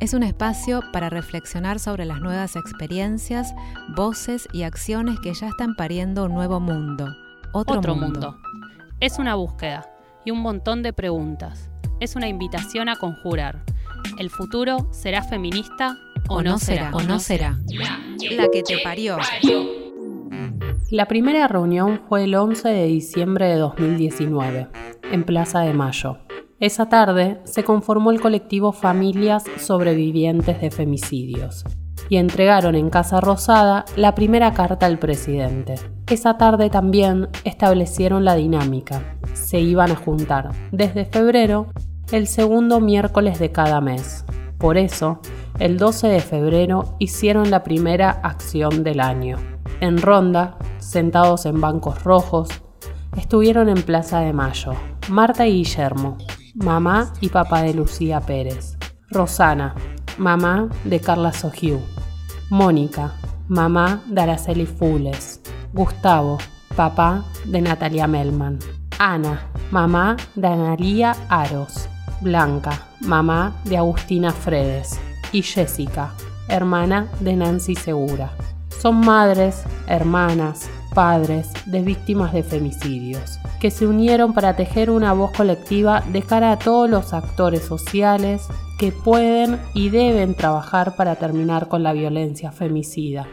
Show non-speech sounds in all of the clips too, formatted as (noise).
Es un espacio para reflexionar sobre las nuevas experiencias, voces y acciones que ya están pariendo un nuevo mundo. Otro, Otro mundo. mundo. Es una búsqueda y un montón de preguntas. Es una invitación a conjurar. ¿El futuro será feminista o, no será? O no será. La que te parió. La primera reunión fue el 11 de diciembre de 2019, en Plaza de Mayo. Esa tarde se conformó el colectivo Familias Sobrevivientes de Femicidios y entregaron en Casa Rosada la primera carta al presidente. Esa tarde también establecieron la dinámica. Se iban a juntar desde febrero el segundo miércoles de cada mes. Por eso, el 12 de febrero hicieron la primera acción del año. En ronda, sentados en bancos rojos, estuvieron en Plaza de Mayo Marta y Guillermo, mamá y papá de Lucía Pérez, Rosana, mamá de Carla Sojiu, Mónica, mamá de Araceli Fules, Gustavo, papá de Natalia Melman, Ana, mamá de Analía Aros, Blanca, mamá de Agustina Fredes, y Jessica, hermana de Nancy Segura. Son madres, hermanas, padres de víctimas de femicidios, que se unieron para tejer una voz colectiva de cara a todos los actores sociales que pueden y deben trabajar para terminar con la violencia femicida.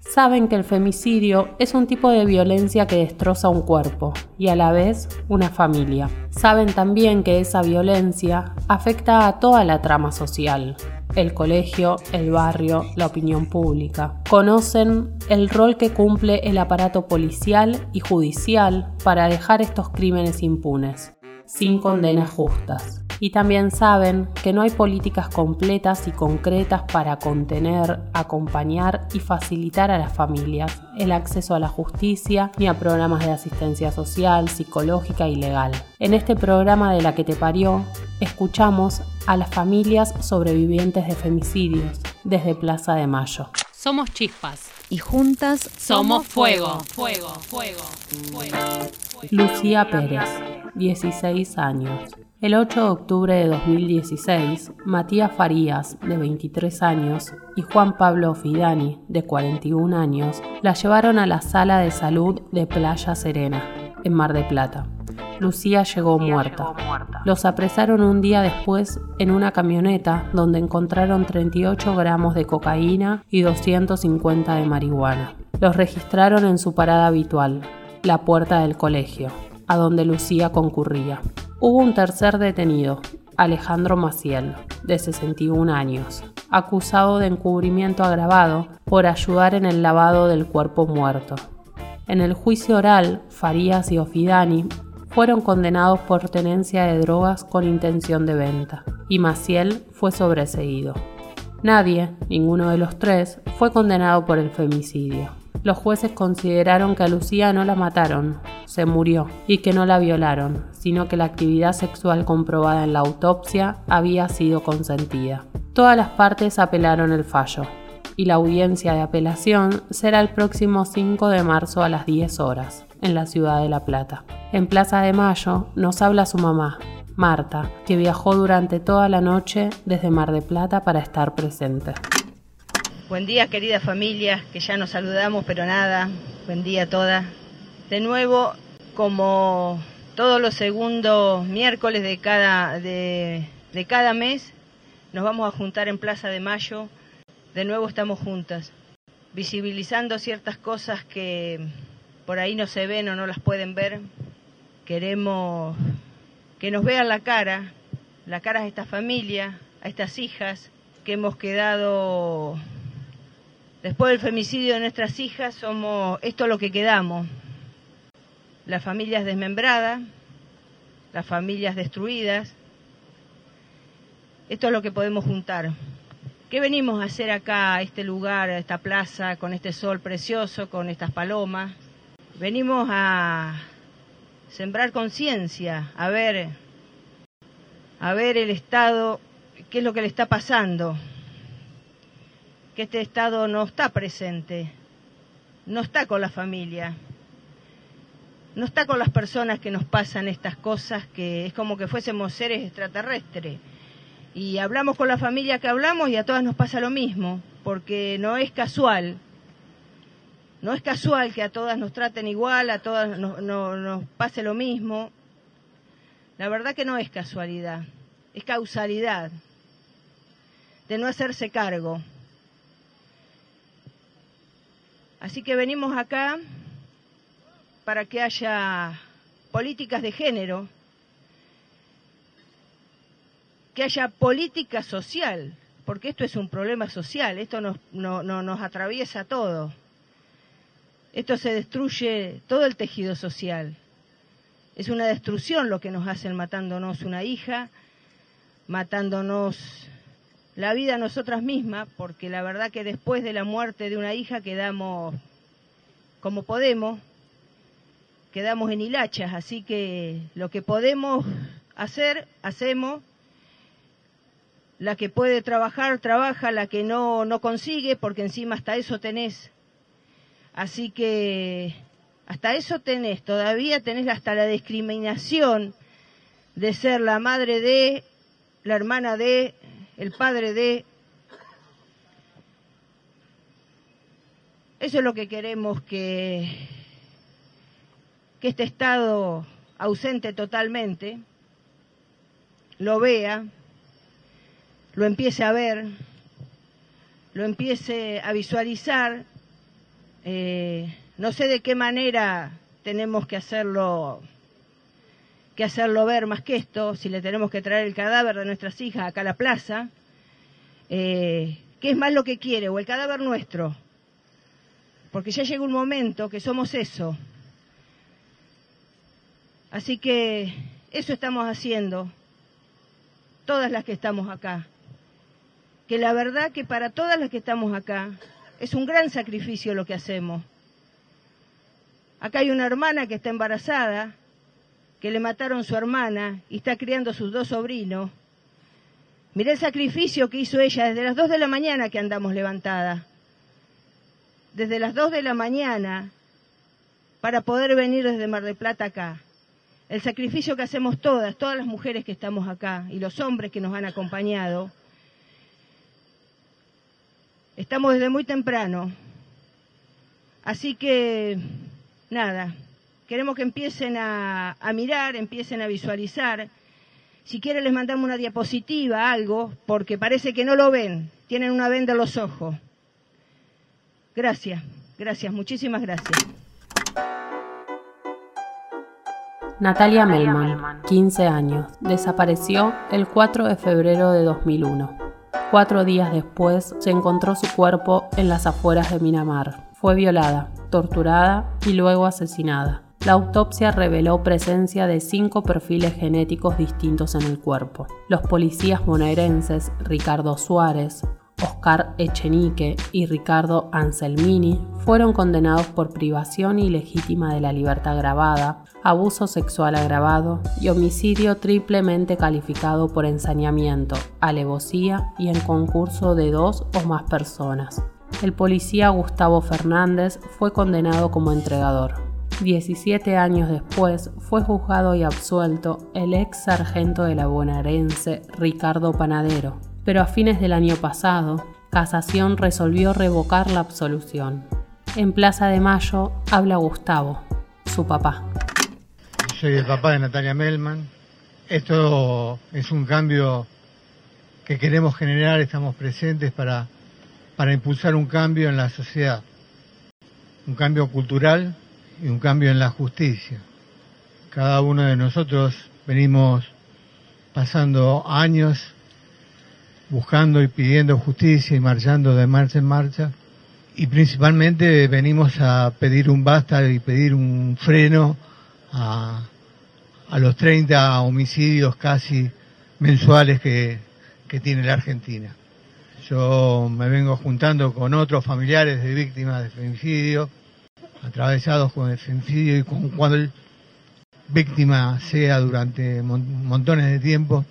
Saben que el femicidio es un tipo de violencia que destroza un cuerpo y a la vez una familia. Saben también que esa violencia afecta a toda la trama social, el colegio, el barrio, la opinión pública. Conocen el rol que cumple el aparato policial y judicial para dejar estos crímenes impunes, sin condenas justas. Y también saben que no hay políticas completas y concretas para contener, acompañar y facilitar a las familias el acceso a la justicia ni a programas de asistencia social, psicológica y legal. En este programa de La que te parió, escuchamos a las familias sobrevivientes de femicidios desde Plaza de Mayo. Somos chispas. Y juntas Somos fuego. Fuego, fuego, fuego. Lucía Pérez, 16 años. El 8 de octubre de 2016, Matías Farías, de 23 años, y Juan Pablo Fidani, de 41 años, la llevaron a la sala de salud de Playa Serena, en Mar de Plata. Lucía llegó muerta. Los apresaron un día después en una camioneta donde encontraron 38 gramos de cocaína y 250 de marihuana. Los registraron en su parada habitual, la puerta del colegio, a donde Lucía concurría. Hubo un tercer detenido, Alejandro Maciel, de 61 años, acusado de encubrimiento agravado por ayudar en el lavado del cuerpo muerto. En el juicio oral, Farías y Ofidani fueron condenados por tenencia de drogas con intención de venta, y Maciel fue sobreseído. Nadie, ninguno de los tres, fue condenado por el femicidio. Los jueces consideraron que a Lucía no la mataron, se murió, y que no la violaron, sino que la actividad sexual comprobada en la autopsia había sido consentida. Todas las partes apelaron el fallo, y la audiencia de apelación será el próximo 5 de marzo a las 10 horas, en la ciudad de La Plata. En Plaza de Mayo nos habla su mamá, Marta, que viajó durante toda la noche desde Mar de Plata para estar presente. Buen día, querida familia, que ya nos saludamos, pero nada. Buen día a todas. De nuevo, como todos los segundos miércoles de cada, de, de cada mes, nos vamos a juntar en Plaza de Mayo. De nuevo estamos juntas, visibilizando ciertas cosas que por ahí no se ven o no las pueden ver. Queremos que nos vean la cara, la cara de esta familia, a estas hijas que hemos quedado después del femicidio de nuestras hijas, somos esto es lo que quedamos. Las familias desmembradas, las familias destruidas, esto es lo que podemos juntar. ¿Qué venimos a hacer acá, a este lugar, a esta plaza, con este sol precioso, con estas palomas? Venimos a sembrar conciencia, a ver, a ver el Estado, qué es lo que le está pasando, que este Estado no está presente, no está con la familia, no está con las personas que nos pasan estas cosas, que es como que fuésemos seres extraterrestres y hablamos con la familia que hablamos y a todas nos pasa lo mismo, porque no es casual, no es casual que a todas nos traten igual, a todas nos, pase lo mismo. La verdad que no es casualidad, es causalidad de no hacerse cargo. Así que venimos acá para que haya políticas de género que haya política social, porque esto es un problema social, esto nos, no, nos atraviesa todo. Esto se destruye todo el tejido social. Es una destrucción lo que nos hacen matándonos una hija, matándonos la vida a nosotras mismas, porque la verdad que después de la muerte de una hija quedamos como podemos, quedamos en hilachas, así que lo que podemos hacer, hacemos, la que puede trabajar, trabaja, la que no, no consigue, porque encima hasta eso tenés. Así que hasta eso tenés, todavía tenés hasta la discriminación de ser la madre de, la hermana de, el padre de. Eso es lo que queremos que, que este Estado ausente totalmente lo vea, lo empiece a ver, lo empiece a visualizar. Eh, no sé de qué manera tenemos que hacerlo que hacerlo ver más que esto, si le tenemos que traer el cadáver de nuestras hijas acá a la plaza, eh, ¿qué es más lo que quiere? ¿O el cadáver nuestro? Porque ya llega un momento que somos eso. Así que eso estamos haciendo, todas las que estamos acá que la verdad que para todas las que estamos acá es un gran sacrificio lo que hacemos. Acá hay una hermana que está embarazada, que le mataron su hermana y está criando sus dos sobrinos. Mirá el sacrificio que hizo ella desde las dos de la mañana que andamos levantada. Desde las dos de la mañana para poder venir desde Mar del Plata acá. El sacrificio que hacemos todas, todas las mujeres que estamos acá y los hombres que nos han acompañado Estamos desde muy temprano. Así que, nada, queremos que empiecen a, mirar, empiecen a visualizar. Si quieren les mandamos una diapositiva, algo, porque parece que no lo ven, tienen una venda en los ojos. Gracias, gracias, muchísimas gracias. Natalia Melman, 15 años, desapareció el 4 de febrero de 2001. Cuatro días después se encontró su cuerpo en las afueras de Minamar. Fue violada, torturada y luego asesinada. La autopsia reveló presencia de cinco perfiles genéticos distintos en el cuerpo. Los policías bonaerenses Ricardo Suárez, Oscar Echenique y Ricardo Anselmini fueron condenados por privación ilegítima de la libertad agravada, abuso sexual agravado y homicidio triplemente calificado por ensañamiento, alevosía y en concurso de dos o más personas. El policía Gustavo Fernández fue condenado como entregador. 17 años después fue juzgado y absuelto el ex sargento de la bonaerense Ricardo Panadero, pero a fines del año pasado, Casación resolvió revocar la absolución. En Plaza de Mayo habla Gustavo, su papá. Soy el papá de Natalia Melman. Esto es un cambio que queremos generar, estamos presentes para, para impulsar un cambio en la sociedad, un cambio cultural y un cambio en la justicia. Cada uno de nosotros venimos pasando años buscando y pidiendo justicia y marchando de marcha en marcha. Y principalmente venimos a pedir un basta y pedir un freno a, a los 30 homicidios casi mensuales que, que tiene la Argentina. Yo me vengo juntando con otros familiares de víctimas de femicidio, atravesados con el femicidio y con cual víctima sea durante montones de tiempo,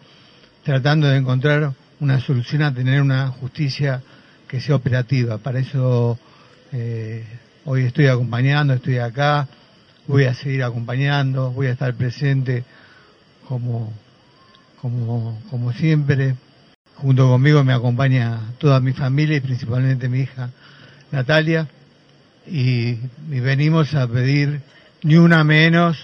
tratando de encontrar una solución a tener una justicia que sea operativa. Para eso eh, hoy estoy acompañando, estoy acá, voy a seguir acompañando, voy a estar presente como, como, como siempre. Junto conmigo me acompaña toda mi familia y principalmente mi hija Natalia. Y, venimos a pedir ni una menos,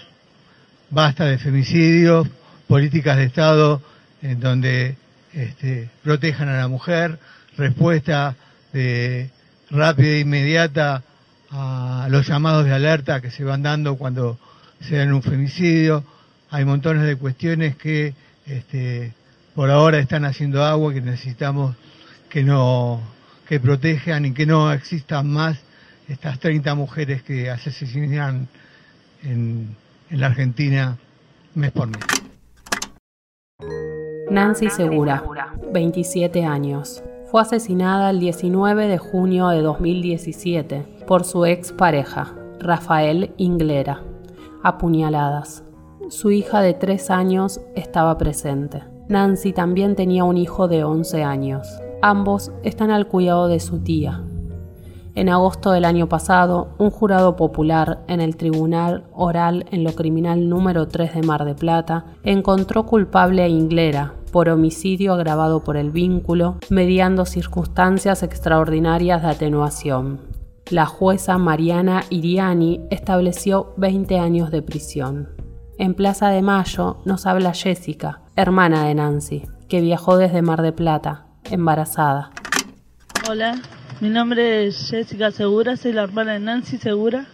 basta de femicidios, políticas de Estado en donde este, protejan a la mujer, respuesta de, rápida e inmediata a los llamados de alerta que se van dando cuando se dan un femicidio. Hay montones de cuestiones que este, por ahora están haciendo agua, que necesitamos que no que protejan y que no existan más estas 30 mujeres que asesinan en, en la Argentina mes por mes. Nancy Segura, 27 años. Fue asesinada el 19 de junio de 2017 por su ex pareja, Rafael Inglera, apuñaladas. Su hija de 3 años estaba presente. Nancy también tenía un hijo de 11 años. Ambos están al cuidado de su tía, en agosto del año pasado, un jurado popular en el Tribunal Oral en lo Criminal número 3 de Mar de Plata encontró culpable a Inglera por homicidio agravado por el vínculo, mediando circunstancias extraordinarias de atenuación. La jueza Mariana Iriani estableció 20 años de prisión. En Plaza de Mayo nos habla Jessica, hermana de Nancy, que viajó desde Mar de Plata, embarazada. Hola, mi nombre es Jessica Segura, soy la hermana de Nancy Segura.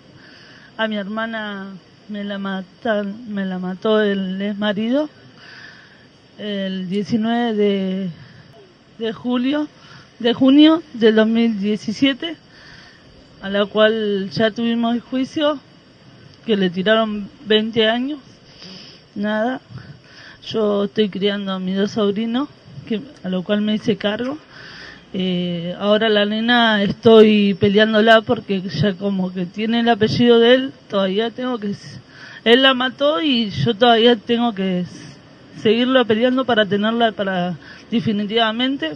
A mi hermana me la, me la mató el ex marido el 19 de, de julio, de junio del 2017, a la cual ya tuvimos el juicio, que le tiraron 20 años, nada. Yo estoy criando a mis dos sobrinos, que, a lo cual me hice cargo. Eh, ahora la nena estoy peleándola porque ya como que tiene el apellido de él, todavía tengo que... Él la mató y yo todavía tengo que seguirla peleando para tenerla para definitivamente.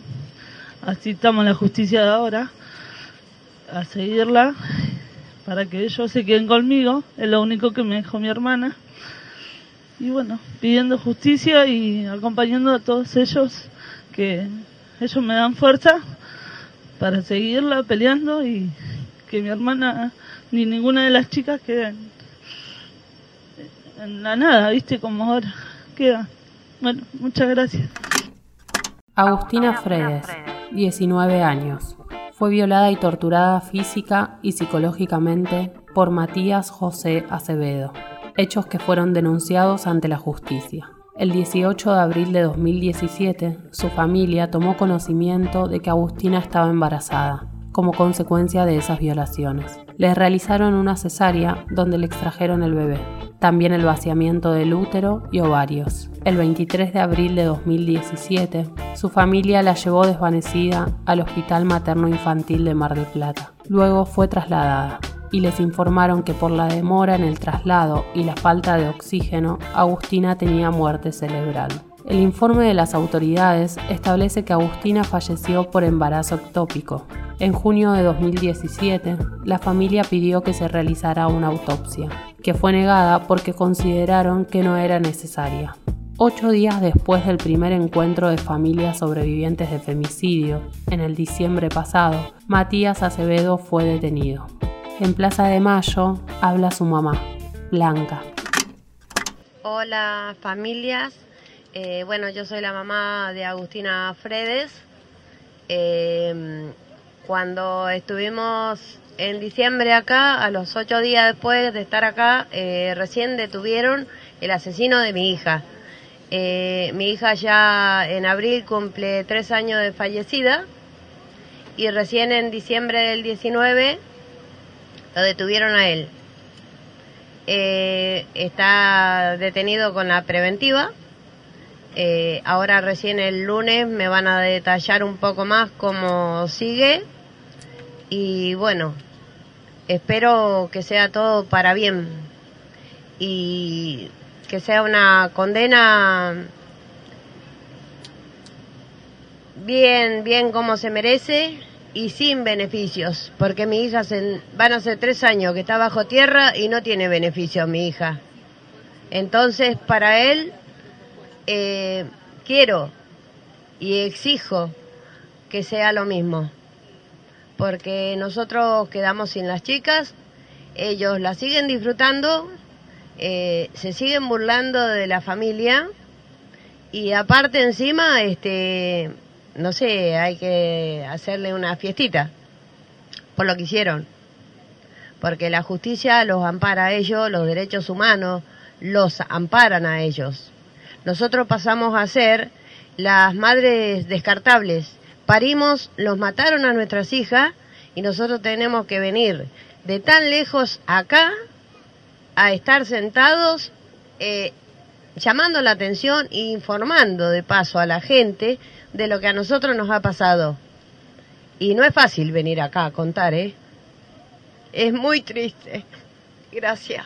Así estamos en la justicia de ahora, a seguirla para que ellos se queden conmigo, es lo único que me dijo mi hermana. Y bueno, pidiendo justicia y acompañando a todos ellos que ellos me dan fuerza para seguirla peleando y que mi hermana ni ninguna de las chicas queden en la nada, ¿viste? Como ahora queda. Bueno, muchas gracias. Agustina Fredes, 19 años. Fue violada y torturada física y psicológicamente por Matías José Acevedo, hechos que fueron denunciados ante la justicia. El 18 de abril de 2017, su familia tomó conocimiento de que Agustina estaba embarazada, como consecuencia de esas violaciones. Les realizaron una cesárea donde le extrajeron el bebé, también el vaciamiento del útero y ovarios. El 23 de abril de 2017, su familia la llevó desvanecida al Hospital Materno Infantil de Mar del Plata. Luego fue trasladada y les informaron que por la demora en el traslado y la falta de oxígeno, Agustina tenía muerte cerebral. El informe de las autoridades establece que Agustina falleció por embarazo ectópico. En junio de 2017, la familia pidió que se realizara una autopsia, que fue negada porque consideraron que no era necesaria. Ocho días después del primer encuentro de familias sobrevivientes de femicidio, en el diciembre pasado, Matías Acevedo fue detenido. En Plaza de Mayo habla su mamá, Blanca. Hola familias, eh, bueno yo soy la mamá de Agustina Fredes. Eh, cuando estuvimos en diciembre acá, a los ocho días después de estar acá, eh, recién detuvieron el asesino de mi hija. mi hija ya en abril cumple tres años de fallecida y recién en diciembre del 19 lo detuvieron a él. Eh, está detenido con la preventiva. Eh, ahora recién el lunes me van a detallar un poco más cómo sigue. Y bueno, espero que sea todo para bien y que sea una condena bien, bien como se merece y sin beneficios, porque mi hija se, van a ser tres años que está bajo tierra y no tiene beneficios mi hija. Entonces, para él, eh, quiero y exijo que sea lo mismo, porque nosotros quedamos sin las chicas, ellos las siguen disfrutando, eh, se siguen burlando de la familia y aparte encima, este no sé, hay que hacerle una fiestita por lo que hicieron. Porque la justicia los ampara a ellos, los derechos humanos los amparan a ellos. Nosotros pasamos a ser las madres descartables. Parimos, los mataron a nuestras hijas y nosotros tenemos que venir de tan lejos acá a estar sentados eh, llamando la atención e informando de paso a la gente de lo que a nosotros nos ha pasado. Y no es fácil venir acá a contar, ¿eh? Es muy triste. Gracias.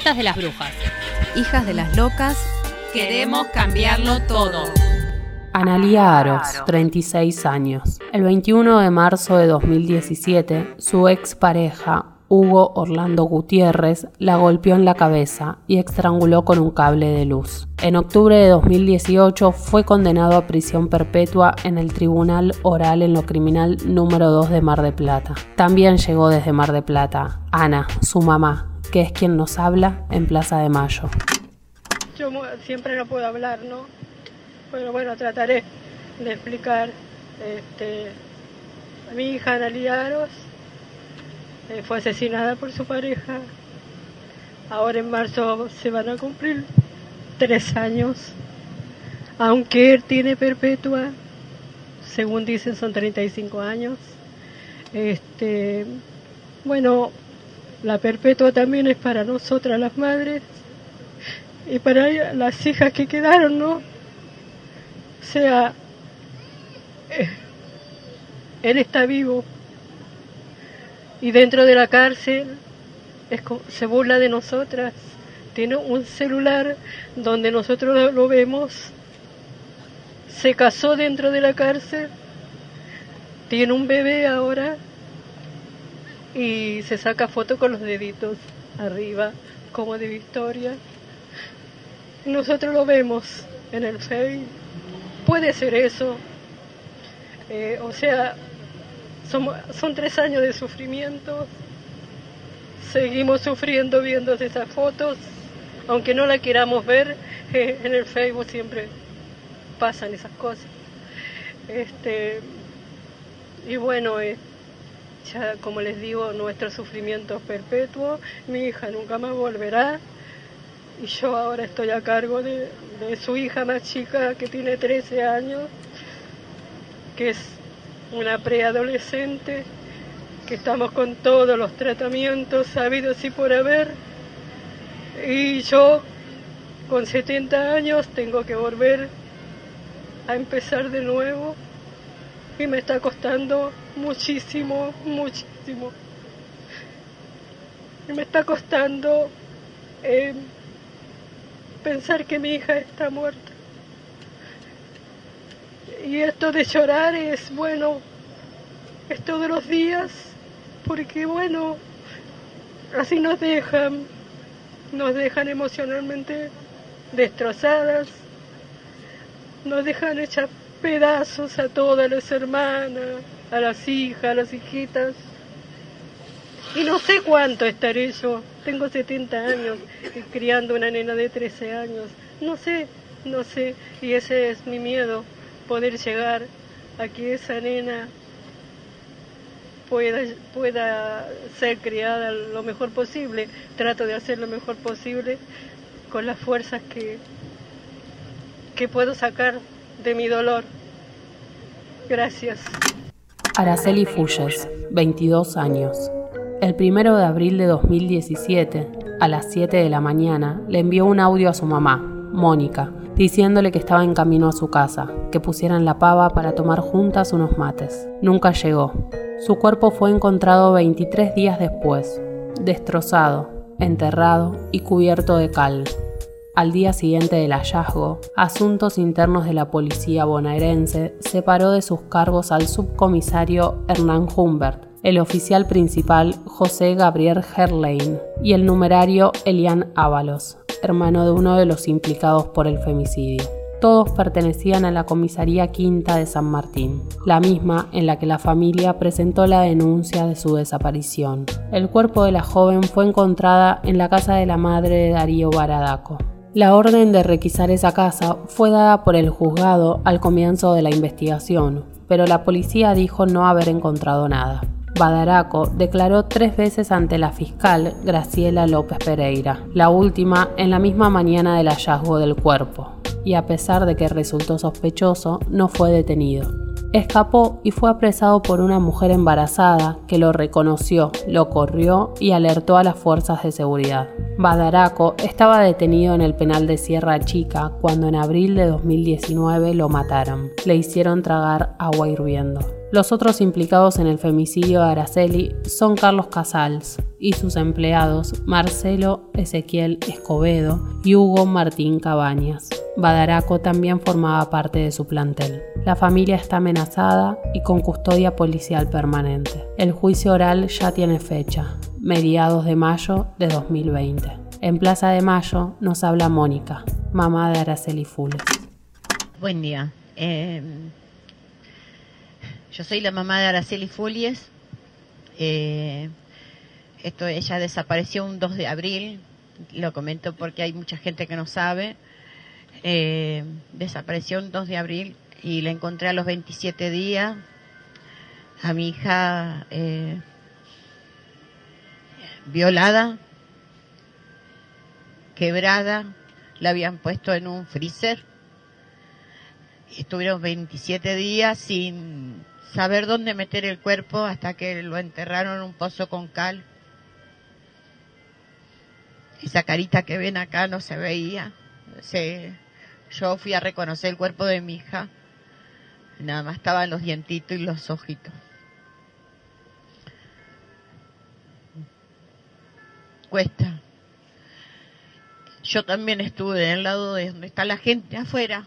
Nietas de las brujas. Hijas de las locas, Queremos cambiarlo todo. Analía Aros, 36 años. El 21 de marzo de 2017, su expareja, Hugo Orlando Gutiérrez, la golpeó en la cabeza y estranguló con un cable de luz. En octubre de 2018 fue condenado a prisión perpetua en el Tribunal Oral en lo Criminal número 2 de Mar de Plata. También llegó desde Mar de Plata Ana, su mamá, que es quien nos habla en Plaza de Mayo. Yo siempre no puedo hablar, ¿no? Pero bueno, trataré de explicar. Este, mi hija Analia Aros eh, fue asesinada por su pareja. Ahora en marzo se van a cumplir tres años. Aunque él tiene perpetua, según dicen son 35 años. Este, bueno, la perpetua también es para nosotras las madres y para las hijas que quedaron, ¿no? O sea, eh, él está vivo y dentro de la cárcel se burla de nosotras. Tiene un celular donde nosotros lo vemos. Se casó dentro de la cárcel. Tiene un bebé ahora y se saca foto con los deditos arriba como de Victoria. Nosotros lo vemos en el Face. Puede ser eso. Eh, o sea, somos- son tres años de sufrimiento. Seguimos sufriendo viendo esas fotos. Aunque no la queramos ver, (laughs) en el Facebook siempre pasan esas cosas. Este, y bueno, eh, como les digo, nuestro sufrimiento es perpetuo. Mi hija nunca más volverá. Y yo ahora estoy a cargo de, de su hija más chica, que tiene 13 años, que es una preadolescente, que estamos con todos los tratamientos sabidos y por haber. Y yo, con 70 años, tengo que volver a empezar de nuevo. Y me está costando muchísimo, muchísimo. Y me está costando eh, pensar que mi hija está muerta. Y esto de llorar es bueno, es todos los días, porque bueno, así nos dejan, nos dejan emocionalmente destrozadas, nos dejan hechas pedazos a todas las hermanas, a las hijas, a las hijitas. Y no sé cuánto estaré yo. Tengo 70 años y criando una nena de 13 años. No sé, no sé. Y ese es mi miedo, poder llegar a que esa nena pueda, pueda ser criada lo mejor posible. Trato de hacer lo mejor posible con las fuerzas que, que puedo sacar de mi dolor. Gracias. Araceli Fulles, 22 años. El primero de abril de 2017, a las 7 de la mañana, le envió un audio a su mamá, Mónica, diciéndole que estaba en camino a su casa, que pusieran la pava para tomar juntas unos mates. Nunca llegó. Su cuerpo fue encontrado 23 días después, destrozado, enterrado y cubierto de cal. Al día siguiente del hallazgo, Asuntos Internos de la Policía bonaerense separó de sus cargos al subcomisario Hernán Humbert, el oficial principal José Gabriel Herlein y el numerario Elian Ábalos, hermano de uno de los implicados por el femicidio. Todos pertenecían a la comisaría quinta de San Martín, la misma en la que la familia presentó la denuncia de su desaparición. El cuerpo de la joven fue encontrada en la casa de la madre de Darío Baradaco. La orden de requisar esa casa fue dada por el juzgado al comienzo de la investigación, pero la policía dijo no haber encontrado nada. Badaraco declaró tres veces ante la fiscal Graciela López Pereira, la última en la misma mañana del hallazgo del cuerpo, y a pesar de que resultó sospechoso, no fue detenido. Escapó y fue apresado por una mujer embarazada que lo reconoció, lo corrió y alertó a las fuerzas de seguridad. Badaraco estaba detenido en el penal de Sierra Chica cuando en abril de 2019 lo mataron. Le hicieron tragar agua hirviendo. Los otros implicados en el femicidio de Araceli son Carlos Casals y sus empleados Marcelo Ezequiel Escobedo y Hugo Martín Cabañas. Badaraco también formaba parte de su plantel. La familia está amenazada y con custodia policial permanente. El juicio oral ya tiene fecha, mediados de mayo de 2020. En Plaza de Mayo nos habla Mónica, mamá de Araceli Fules. Buen día. Eh, yo soy la mamá de Araceli Fulies. Eh, esto, ella desapareció un 2 de abril, lo comento porque hay mucha gente que no sabe. Eh, desapareció un 2 de abril y la encontré a los 27 días. A mi hija eh, violada, quebrada, la habían puesto en un freezer. Estuvieron 27 días sin saber dónde meter el cuerpo hasta que lo enterraron en un pozo con cal. Esa carita que ven acá no se veía. Se, yo fui a reconocer el cuerpo de mi hija. Nada más estaban los dientitos y los ojitos. Cuesta. Yo también estuve en el lado de donde está la gente afuera,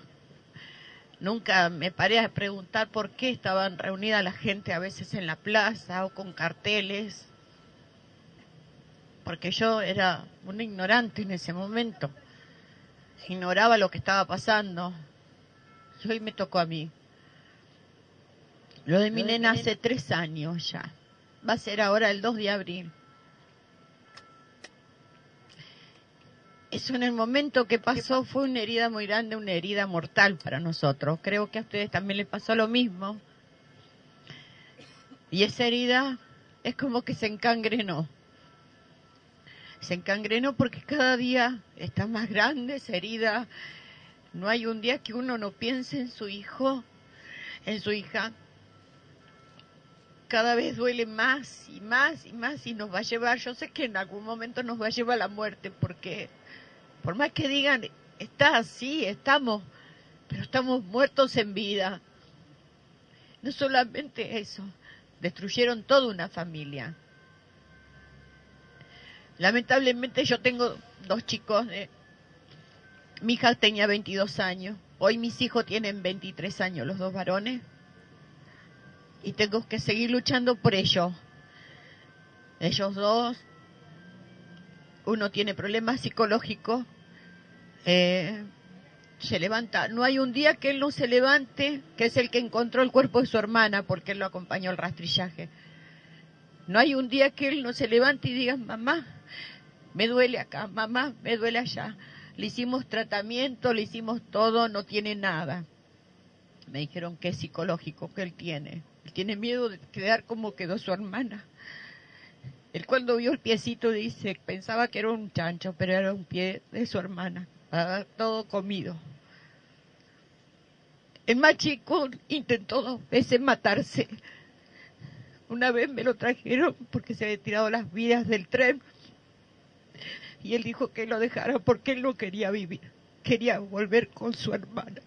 Nunca me paré a preguntar por qué estaban reunida la gente a veces en la plaza o con carteles, porque yo era un ignorante en ese momento, ignoraba lo que estaba pasando. Y hoy me tocó a mí. Lo de mi nena hace tres años ya. Va a ser ahora el 2 de abril. Eso en el momento que pasó fue una herida muy grande, una herida mortal para nosotros. Creo que a ustedes también les pasó lo mismo. Y esa herida es como que se encangrenó. Se encangrenó porque cada día está más grande esa herida. No hay un día que uno no piense en su hijo, en su hija. Cada vez duele más y más y más y nos va a llevar, yo sé que en algún momento nos va a llevar a la muerte porque por más que digan, está así, estamos, pero estamos muertos en vida. No solamente eso, destruyeron toda una familia. Lamentablemente yo tengo dos chicos, eh, mi hija tenía 22 años, hoy mis hijos tienen 23 años, los dos varones, y tengo que seguir luchando por ellos. Ellos dos, uno tiene problemas psicológicos eh, se levanta. No hay un día que él no se levante, que es el que encontró el cuerpo de su hermana, porque él lo acompañó al rastrillaje. No hay un día que él no se levante y diga, mamá, me duele acá, mamá, me duele allá. Le hicimos tratamiento, le hicimos todo, no tiene nada. Me dijeron que es psicológico, que él tiene. Él tiene miedo de quedar como quedó su hermana. Él cuando vio el piecito dice, pensaba que era un chancho, pero era un pie de su hermana todo comido. El más chico intentó dos veces matarse. Una vez me lo trajeron porque se había tirado las vías del tren Y él dijo que lo dejara porque él no quería vivir, quería volver con su hermana.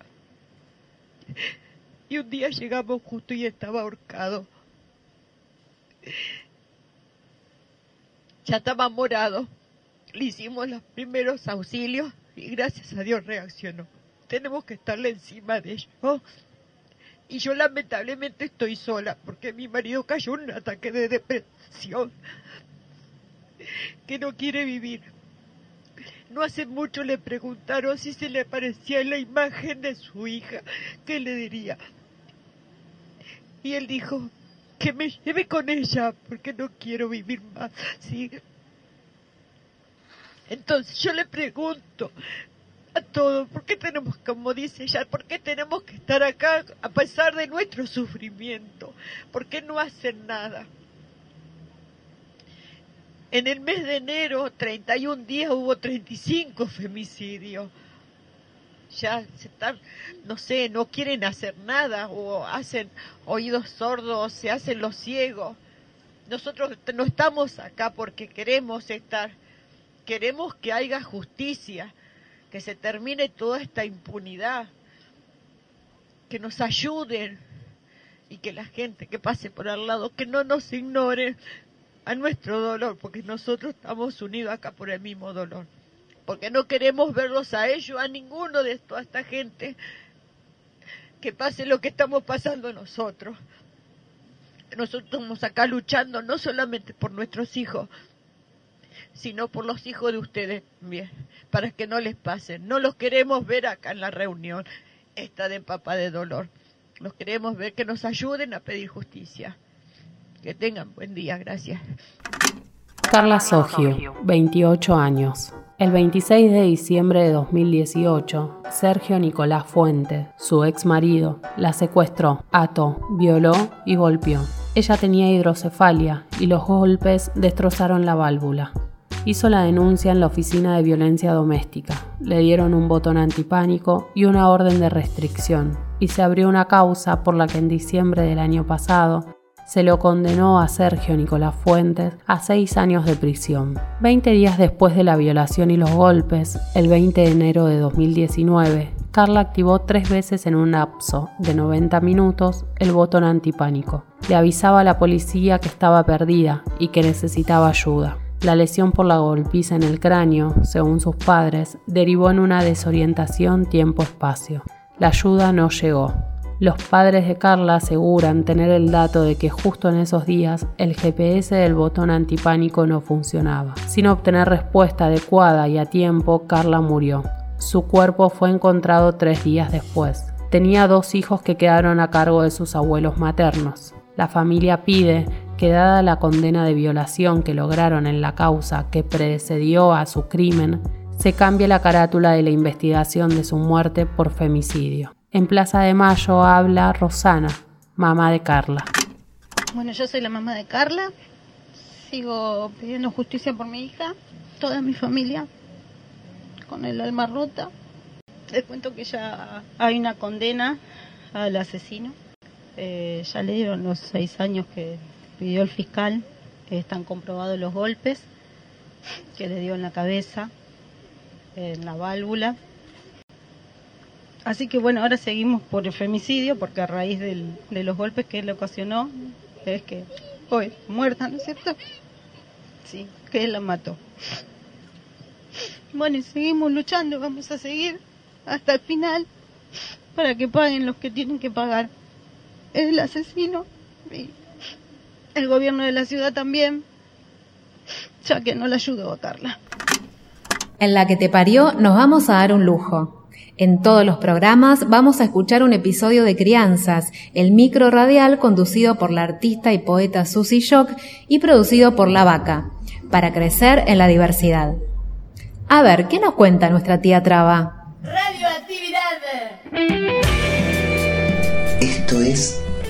Y un día llegamos justo y estaba ahorcado. Ya estaba morado. Le hicimos los primeros auxilios y gracias a Dios reaccionó. Tenemos que estarle encima de ello. Y yo lamentablemente estoy sola porque mi marido cayó en un ataque de depresión que no quiere vivir. No hace mucho le preguntaron si se le parecía la imagen de su hija. ¿Qué le diría? Y él dijo que me lleve con ella porque no quiero vivir más. ¿sí? Entonces yo le pregunto a todos, ¿por qué tenemos, como dice ella, por qué tenemos que estar acá a pesar de nuestro sufrimiento? ¿Por qué no hacen nada? En el mes de enero, 31 días, hubo 35 femicidios. Ya se están, no sé, no quieren hacer nada o hacen oídos sordos, se hacen los ciegos. Nosotros no estamos acá porque queremos estar, queremos que haya justicia, que se termine toda esta impunidad, que nos ayuden y que la gente que pase por al lado, que no nos ignore, a nuestro dolor, porque nosotros estamos unidos acá por el mismo dolor, porque no queremos verlos a ellos, a ninguno de toda esta gente, que pase lo que estamos pasando nosotros. Nosotros estamos acá luchando no solamente por nuestros hijos, sino por los hijos de ustedes, bien, para que no les pase. No los queremos ver acá en la reunión, esta de papá de dolor. Los queremos ver que nos ayuden a pedir justicia. Que tengan buen día, gracias. Carla Sogio, 28 años. El 26 de diciembre de 2018, Sergio Nicolás Fuente, su ex marido, la secuestró, ató, violó y golpeó. Ella tenía hidrocefalia y los golpes destrozaron la válvula. Hizo la denuncia en la oficina de violencia doméstica. Le dieron un botón antipánico y una orden de restricción, y se abrió una causa por la que en diciembre del año pasado se lo condenó a Sergio Nicolás Fuentes a seis años de prisión. Veinte días después de la violación y los golpes, el 20 de enero de 2019, Carla activó tres veces en un lapso de 90 minutos el botón antipánico. Le avisaba a la policía que estaba perdida y que necesitaba ayuda. La lesión por la golpiza en el cráneo, según sus padres, derivó en una desorientación tiempo-espacio. La ayuda no llegó. Los padres de Carla aseguran tener el dato de que justo en esos días el GPS del botón antipánico no funcionaba. Sin obtener respuesta adecuada y a tiempo, Carla murió. Su cuerpo fue encontrado tres días después. Tenía dos hijos que quedaron a cargo de sus abuelos maternos. La familia pide que dada la condena de violación que lograron en la causa que precedió a su crimen, se cambie la carátula de la investigación de su muerte por femicidio. En Plaza de Mayo habla Rosana, mamá de Carla. Bueno, yo soy la mamá de Carla. Sigo pidiendo justicia por mi hija, toda mi familia, con el alma rota. Les cuento que ya hay una condena al asesino. Eh, ya le dieron los seis años que pidió el fiscal. están comprobados los golpes que le dio en la cabeza, en la válvula Así que bueno, ahora seguimos por el femicidio, porque a raíz de los golpes que le ocasionó, es que hoy muerta, ¿no es cierto? Sí, que él la mató. Bueno, y seguimos luchando, vamos a seguir hasta el final para que paguen los que tienen que pagar. Es el asesino el gobierno de la ciudad también, ya que no le ayudó a Carla. En la que te parió nos vamos a dar un lujo. En todos los programas vamos a escuchar un episodio de Crianzas, el micro radial conducido por la artista y poeta Susie Shock y producido por La Vaca, para crecer en la diversidad. A ver, ¿qué nos cuenta nuestra tía Traba? Radioactividad. Esto es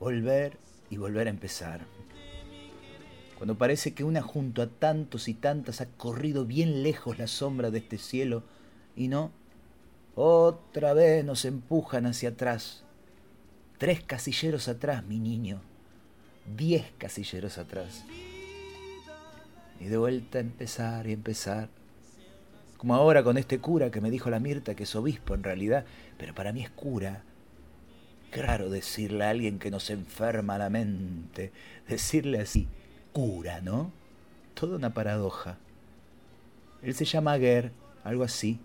Volver y volver a empezar. Cuando parece que una junto a tantos y tantas ha corrido bien lejos la sombra de este cielo y no, otra vez nos empujan hacia atrás. Tres casilleros atrás, mi niño. Diez casilleros atrás. Y de vuelta a empezar y empezar. Como ahora con este cura que me dijo la Mirta que es obispo en realidad, pero para mí es cura. Raro decirle a alguien que nos enferma la mente, decirle así, cura, ¿no? Toda una paradoja. Él se llama Aguer, algo así,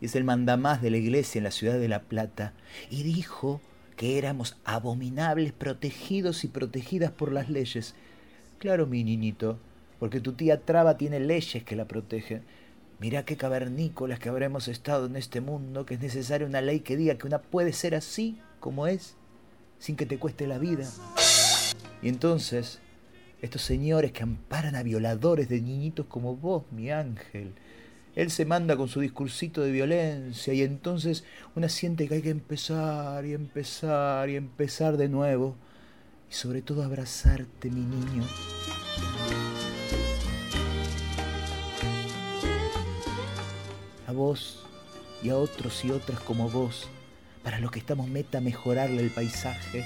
y es el mandamás de la iglesia en la ciudad de La Plata, y dijo que éramos abominables, protegidos y protegidas por las leyes. Claro, mi niñito, porque tu tía Traba tiene leyes que la protegen. Mirá qué cavernícolas que habremos estado en este mundo, que es necesaria una ley que diga que una puede ser así como es, sin que te cueste la vida. Y entonces, estos señores que amparan a violadores de niñitos como vos, mi ángel, él se manda con su discursito de violencia y entonces una siente que hay que empezar y empezar y empezar de nuevo. Y sobre todo abrazarte, mi niño. A vos y a otros y otras como vos, para los que estamos meta mejorarle el paisaje,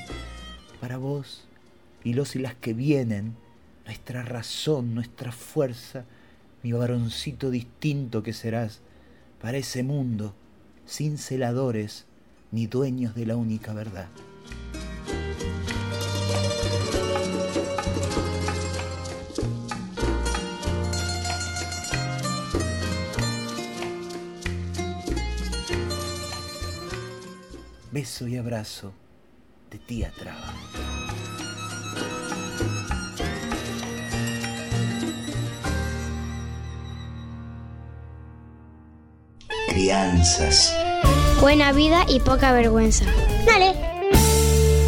para vos y los y las que vienen, nuestra razón, nuestra fuerza, mi varoncito distinto que serás, para ese mundo, sin celadores ni dueños de la única verdad. Beso y abrazo de tía Traba. Crianzas. Buena vida y poca vergüenza. Dale.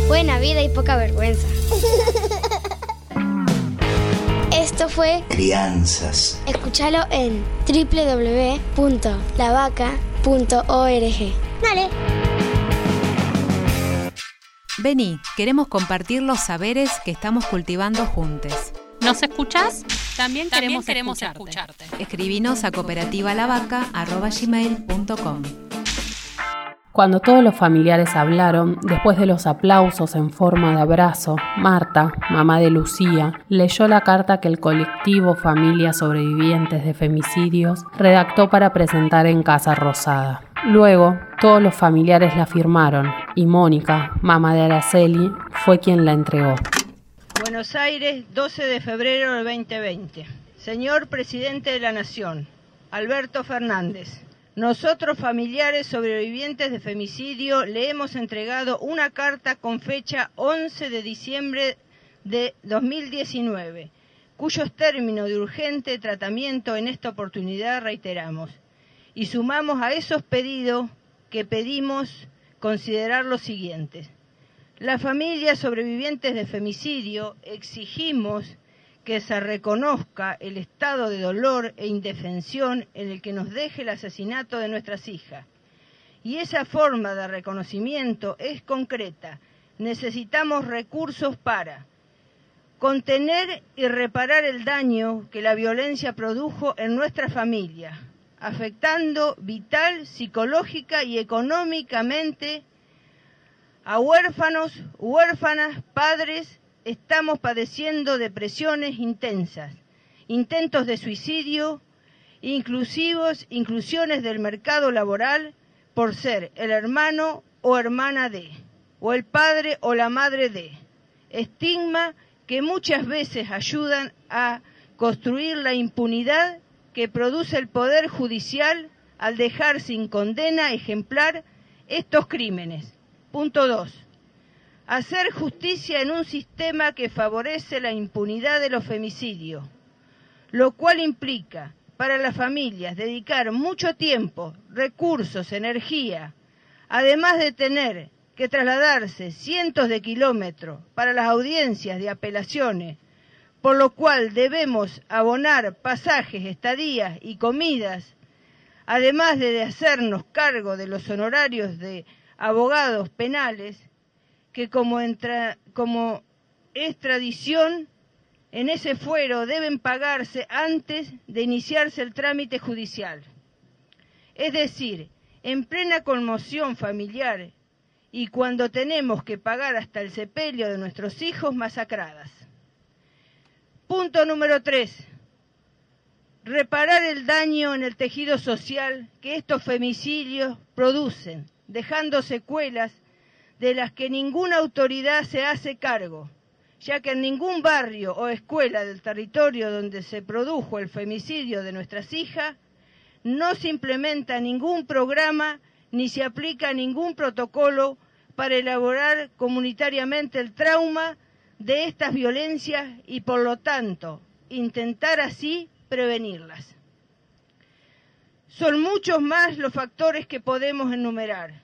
Buena vida y poca vergüenza. Esto fue Crianzas. Escúchalo en www.lavaca.org. Dale. Vení, queremos compartir los saberes que estamos cultivando juntos. ¿Nos escuchás? También, También queremos, queremos escucharte. Escribinos a cooperativalavaca.gmail.com Cuando todos los familiares hablaron, después de los aplausos en forma de abrazo, Marta, mamá de Lucía, leyó la carta que el colectivo Familias Sobrevivientes de Femicidios redactó para presentar en Casa Rosada. Luego, todos los familiares la firmaron y Mónica, mamá de Araceli, fue quien la entregó. Buenos Aires, 12 de febrero del 2020. Señor Presidente de la Nación, Alberto Fernández. Nosotros, familiares sobrevivientes de femicidio, le hemos entregado una carta con fecha 11 de diciembre de 2019, cuyos términos de urgente tratamiento en esta oportunidad reiteramos. Y sumamos a esos pedidos que pedimos considerar los siguientes. Las familias sobrevivientes de femicidio exigimos que se reconozca el estado de dolor e indefensión en el que nos deje el asesinato de nuestras hijas. Y esa forma de reconocimiento es concreta. Necesitamos recursos para contener y reparar el daño que la violencia produjo en nuestra familia, afectando vital, psicológica y económicamente a huérfanos, huérfanas, padres, estamos padeciendo depresiones intensas, intentos de suicidio inclusivos, inclusiones del mercado laboral por ser el hermano o hermana de, o el padre o la madre de. Estigma que muchas veces ayudan a construir la impunidad que produce el Poder Judicial al dejar sin condena ejemplar estos crímenes. Punto 2. Hacer justicia en un sistema que favorece la impunidad de los femicidios, lo cual implica para las familias dedicar mucho tiempo, recursos, energía, además de tener que trasladarse cientos de kilómetros para las audiencias de apelaciones, por lo cual debemos abonar pasajes, estadías y comidas, además de hacernos cargo de los honorarios de abogados penales, que como, como es tradición, en ese fuero deben pagarse antes de iniciarse el trámite judicial. Es decir, en plena conmoción familiar y cuando tenemos que pagar hasta el sepelio de nuestros hijos masacradas. Punto número tres. Reparar el daño en el tejido social que estos femicidios producen, dejando secuelas de las que ninguna autoridad se hace cargo, ya que en ningún barrio o escuela del territorio donde se produjo el femicidio de nuestras hijas no se implementa ningún programa ni se aplica ningún protocolo para elaborar comunitariamente el trauma de estas violencias y, por lo tanto, intentar así prevenirlas. Son muchos más los factores que podemos enumerar,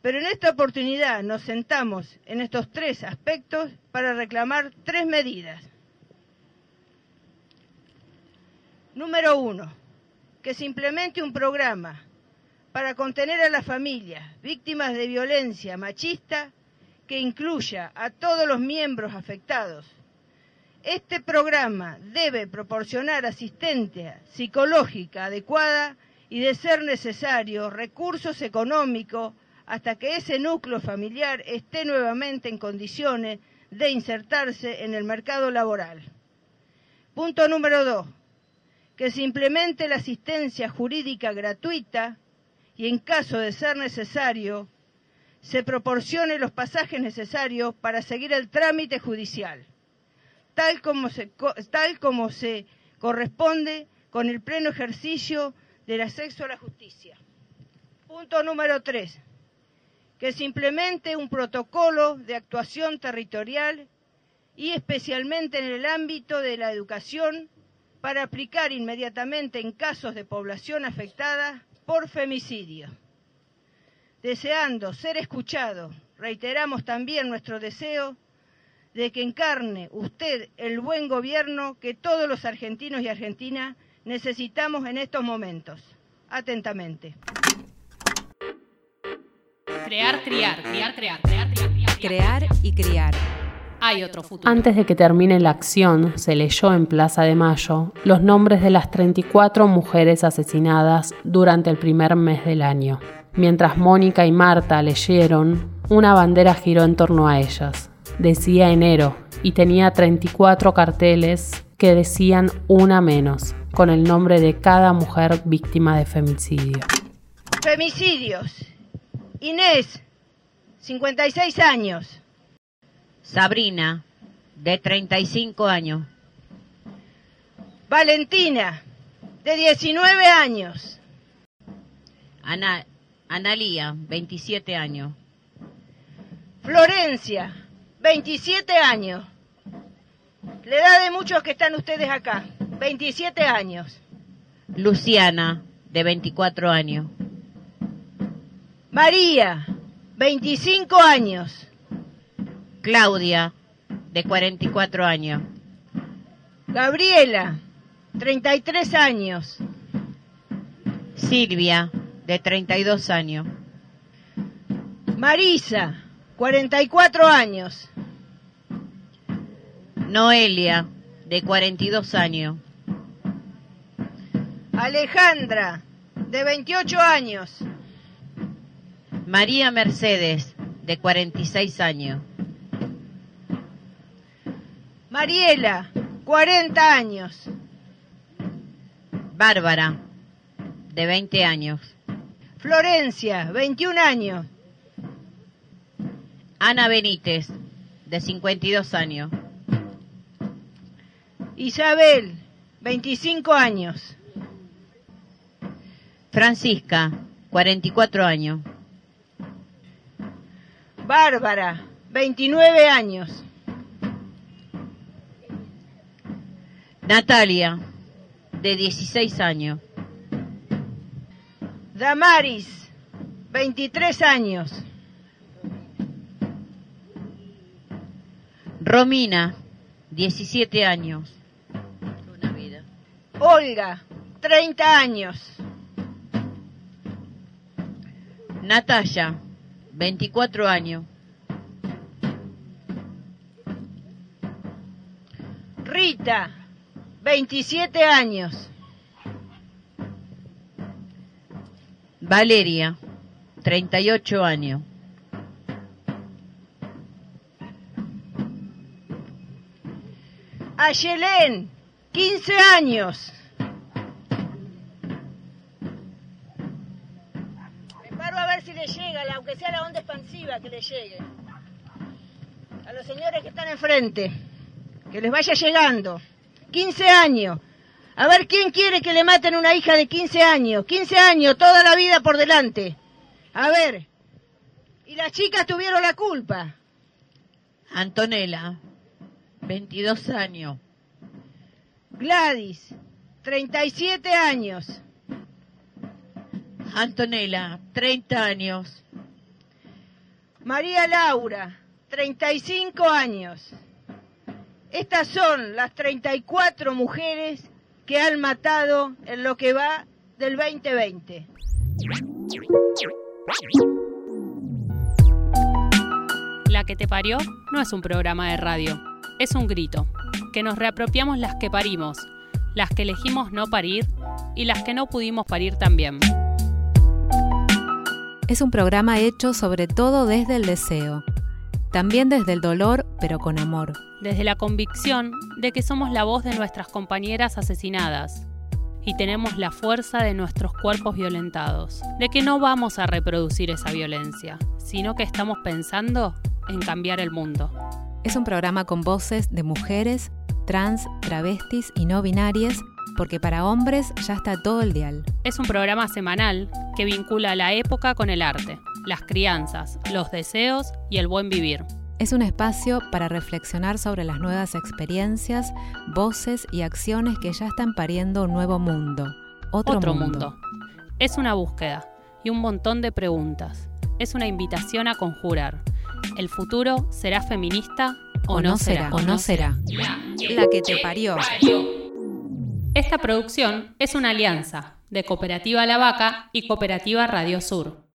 pero en esta oportunidad nos sentamos en estos tres aspectos para reclamar tres medidas. Número uno, que se implemente un programa para contener a las familias víctimas de violencia machista que incluya a todos los miembros afectados. Este programa debe proporcionar asistencia psicológica adecuada y, de ser necesario, recursos económicos hasta que ese núcleo familiar esté nuevamente en condiciones de insertarse en el mercado laboral. Punto número dos que se implemente la asistencia jurídica gratuita y en caso de ser necesario, se proporcione los pasajes necesarios para seguir el trámite judicial, tal como se, corresponde con el pleno ejercicio del acceso a la justicia. Punto número tres, que se implemente un protocolo de actuación territorial y especialmente en el ámbito de la educación para aplicar inmediatamente en casos de población afectada por femicidio. Deseando ser escuchado, reiteramos también nuestro deseo de que encarne usted el buen gobierno que todos los argentinos y argentinas necesitamos en estos momentos. Atentamente. Crear, criar, criar, crear, crear, criar, crear y criar otro futuro. Antes de que termine la acción, se leyó en Plaza de Mayo los nombres de las 34 mujeres asesinadas durante el primer mes del año. Mientras Mónica y Marta leyeron, una bandera giró en torno a ellas. Decía enero y tenía 34 carteles que decían una menos, con el nombre de cada mujer víctima de femicidio. Femicidios. Inés, 56 años. Sabrina, de 35 años. Valentina, de 19 años. Ana, Analía, 27 años. Florencia, 27 años. La edad de muchos que están ustedes acá, 27 años. Luciana, de 24 años. María, 25 años. Claudia, de 44 años. Gabriela, 33 años. Silvia, de 32 años. Marisa, 44 años. Noelia, de 42 años. Alejandra, de 28 años. María Mercedes, de 46 años. Mariela, 40 años. Bárbara, de 20 años. Florencia, 21 años. Ana Benítez, de 52 años. Isabel, 25 años. Francisca, 44 años. Bárbara, 29 años. Natalia, de 16 años. Damaris, 23 años. Romina, 17 años. Una vida. Olga, 30 años. Natalia, 24 años. Rita, 27 años. Valeria, 38 años. Ayelén, 15 años. Me paro a ver si le llega, aunque sea la onda expansiva, que le llegue. A los señores que están enfrente, que les vaya llegando. 15 años. A ver quién quiere que le maten una hija de 15 años. 15 años, toda la vida por delante. A ver. Y las chicas tuvieron la culpa. Antonella, 22 años. Gladys, 37 años. Antonella, 30 años. María Laura, 35 años. Estas son las 34 mujeres que han matado en lo que va del 2020. La que te parió no es un programa de radio, es un grito, que nos reapropiamos las que parimos, las que elegimos no parir y las que no pudimos parir también. Es un programa hecho sobre todo desde el deseo, también desde el dolor, pero con amor. Desde la convicción de que somos la voz de nuestras compañeras asesinadas y tenemos la fuerza de nuestros cuerpos violentados, de que no vamos a reproducir esa violencia, sino que estamos pensando en cambiar el mundo. Es un programa con voces de mujeres, trans, travestis y no binarias, porque para hombres ya está todo el dial. Es un programa semanal que vincula la época con el arte, las crianzas, los deseos y el buen vivir. Es un espacio para reflexionar sobre las nuevas experiencias, voces y acciones que ya están pariendo un nuevo mundo. Otro, Otro mundo. mundo. Es una búsqueda y un montón de preguntas. Es una invitación a conjurar. ¿El futuro será feminista o, no será? O no será. La que te parió. Esta producción es una alianza de Cooperativa La Vaca y Cooperativa Radio Sur.